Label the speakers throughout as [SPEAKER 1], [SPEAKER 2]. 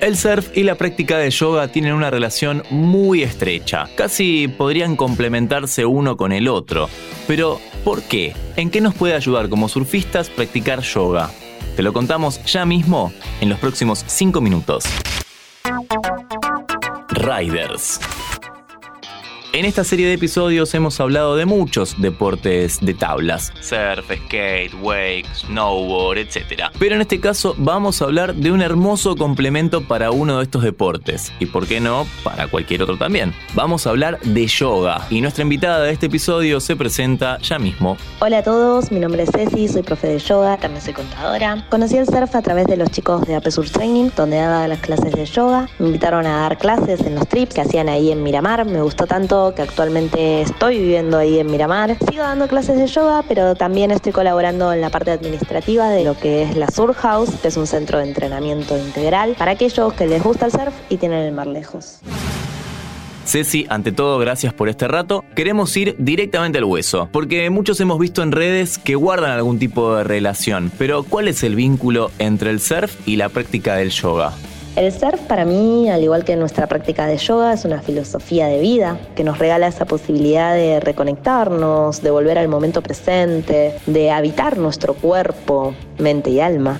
[SPEAKER 1] El surf y la práctica de yoga tienen una relación muy estrecha, casi podrían complementarse uno con el otro. Pero, ¿por qué? ¿En qué nos puede ayudar como surfistas practicar yoga? Te lo contamos ya mismo en los próximos 5 minutos. Riders. En esta serie de episodios hemos hablado de muchos deportes de tablas, surf, skate, wake, snowboard, etc. Pero en este caso vamos a hablar de un hermoso complemento para uno de estos deportes, y por qué no, para cualquier otro también. Vamos a hablar de yoga, y nuestra invitada de este episodio se presenta ya mismo.
[SPEAKER 2] Hola a todos, mi nombre es Ceci, soy profe de yoga, también soy contadora. Conocí el surf a través de los chicos de Apesur Training, donde daba las clases de yoga. Me invitaron a dar clases en los trips que hacían ahí en Miramar, me gustó tanto que actualmente estoy viviendo ahí en Miramar. Sigo dando clases de yoga, pero también estoy colaborando en la parte administrativa de lo que es la Sur House, que es un centro de entrenamiento integral para aquellos que les gusta el surf y tienen el mar lejos.
[SPEAKER 1] Ceci, ante todo, gracias por este rato. Queremos ir directamente al hueso, porque muchos hemos visto en redes que guardan algún tipo de relación, pero ¿cuál es el vínculo entre el surf y la práctica del yoga?
[SPEAKER 2] El surf para mí, al igual que nuestra práctica de yoga, es una filosofía de vida que nos regala esa posibilidad de reconectarnos, de volver al momento presente, de habitar nuestro cuerpo, mente y alma.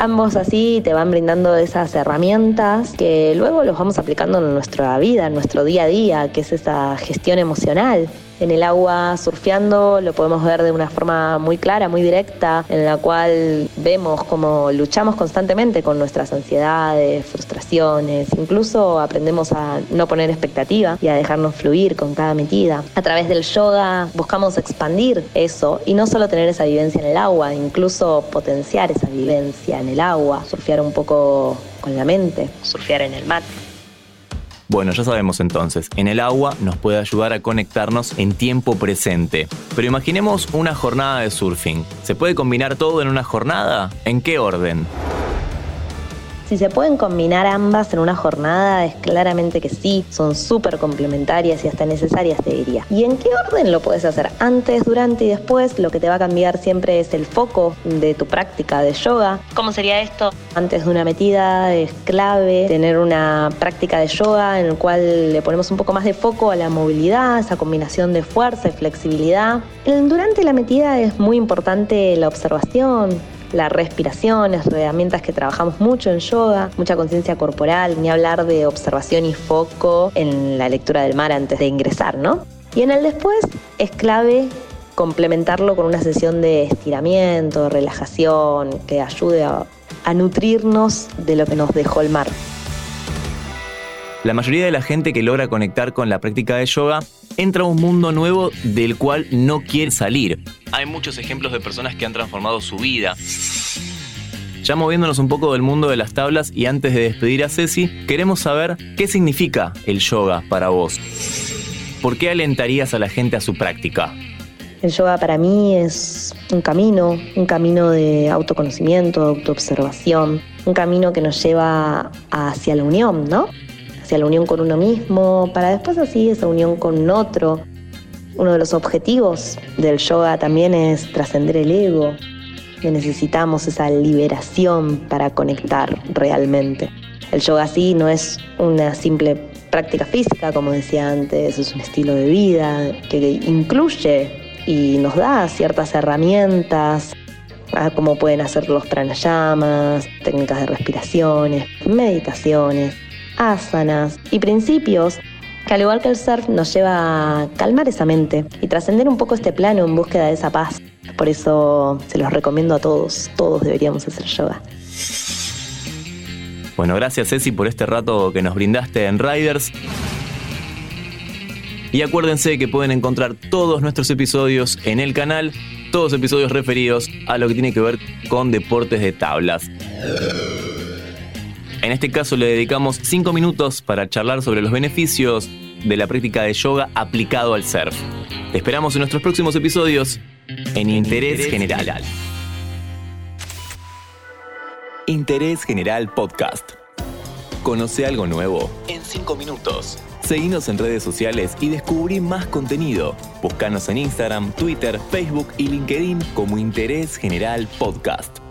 [SPEAKER 2] Ambos así te van brindando esas herramientas que luego los vamos aplicando en nuestra vida, en nuestro día a día, que es esa gestión emocional, en el agua surfeando lo podemos ver de una forma muy clara, muy directa, en la cual vemos cómo luchamos constantemente con nuestras ansiedades, frustraciones, incluso aprendemos a no poner expectativa y a dejarnos fluir con cada metida. A través del yoga buscamos expandir eso y no solo tener esa vivencia en el agua, incluso potenciar esa vivencia en el agua, surfear un poco con la mente, surfear en el mar.
[SPEAKER 1] Bueno, ya sabemos entonces, en el agua nos puede ayudar a conectarnos en tiempo presente. Pero imaginemos una jornada de surfing. ¿Se puede combinar todo en una jornada? ¿En qué orden?
[SPEAKER 2] Si se pueden combinar ambas en una jornada, es claramente que sí, son súper complementarias y hasta necesarias, te diría. ¿Y en qué orden lo puedes hacer? Antes, durante y después, lo que te va a cambiar siempre es el foco de tu práctica de yoga. ¿Cómo sería esto? Antes de una metida es clave tener una práctica de yoga en el cual le ponemos un poco más de foco a la movilidad, esa combinación de fuerza y flexibilidad. Durante la metida es muy importante la observación, la respiración, es herramientas que trabajamos mucho en yoga, mucha conciencia corporal, ni hablar de observación y foco en la lectura del mar antes de ingresar, ¿no? Y en el después es clave complementarlo con una sesión de estiramiento, relajación, que ayude a nutrirnos de lo que nos dejó el mar.
[SPEAKER 1] La mayoría de la gente que logra conectar con la práctica de yoga entra a un mundo nuevo del cual no quiere salir. Hay muchos ejemplos de personas que han transformado su vida. Ya moviéndonos un poco del mundo de las tablas y antes de despedir a Ceci, queremos saber qué significa el yoga para vos. ¿Por qué alentarías a la gente a su práctica?
[SPEAKER 2] El yoga para mí es un camino, un camino de autoconocimiento, autoobservación, un camino que nos lleva hacia la unión, ¿no? Hacia la unión con uno mismo, para después así esa unión con otro. Uno de los objetivos del yoga también es trascender el ego, necesitamos esa liberación para conectar realmente. El yoga sí no es una simple práctica física, como decía antes, es un estilo de vida que incluye y nos da ciertas herramientas, como pueden hacer los pranayamas, técnicas de respiraciones, meditaciones asanas y principios que al igual que el surf nos lleva a calmar esa mente y trascender un poco este plano en búsqueda de esa paz. Por eso se los recomiendo a todos, todos deberíamos hacer yoga.
[SPEAKER 1] Bueno, gracias Ceci por este rato que nos brindaste en Riders. Y acuérdense que pueden encontrar todos nuestros episodios en el canal, todos episodios referidos a lo que tiene que ver con deportes de tablas. En este caso le dedicamos 5 minutos para charlar sobre los beneficios de la práctica de yoga aplicado al surf. Te esperamos en nuestros próximos episodios en, Interés, General. Interés General Podcast. Conoce algo nuevo en 5 minutos. Seguinos en redes sociales y descubrí más contenido. Búscanos en Instagram, Twitter, Facebook y LinkedIn como Interés General Podcast.